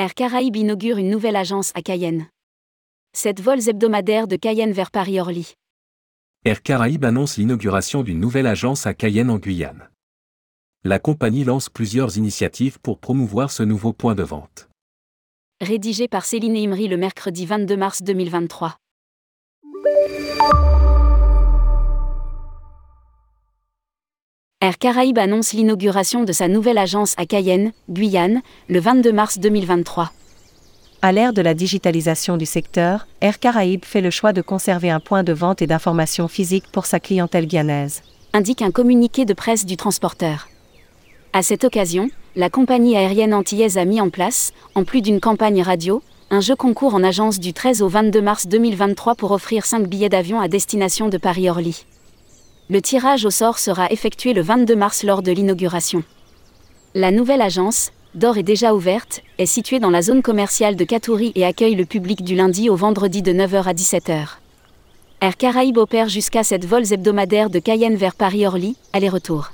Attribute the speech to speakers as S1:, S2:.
S1: Air Caraïbes inaugure une nouvelle agence à Cayenne. 7 vols hebdomadaires de Cayenne vers Paris-Orly.
S2: Air Caraïbes annonce l'inauguration d'une nouvelle agence à Cayenne en Guyane. La compagnie lance plusieurs initiatives pour promouvoir ce nouveau point de vente.
S1: Rédigé par Céline Imri le mercredi 22 mars 2023. Air Caraïbes annonce l'inauguration de sa nouvelle agence à Cayenne, Guyane, le 22 mars 2023.
S3: À l'ère de la digitalisation du secteur, Air Caraïbes fait le choix de conserver un point de vente et d'information physique pour sa clientèle guyanaise.
S1: Indique un communiqué de presse du transporteur. À cette occasion, la compagnie aérienne antillaise a mis en place, en plus d'une campagne radio, un jeu concours en agence du 13 au 22 mars 2023 pour offrir 5 billets d'avion à destination de Paris-Orly. Le tirage au sort sera effectué le 22 mars lors de l'inauguration. La nouvelle agence, d'or est déjà ouverte, est située dans la zone commerciale de Katouri et accueille le public du lundi au vendredi de 9h à 17h. Air Caraïbes opère jusqu'à 7 vols hebdomadaires de Cayenne vers Paris-Orly, aller-retour.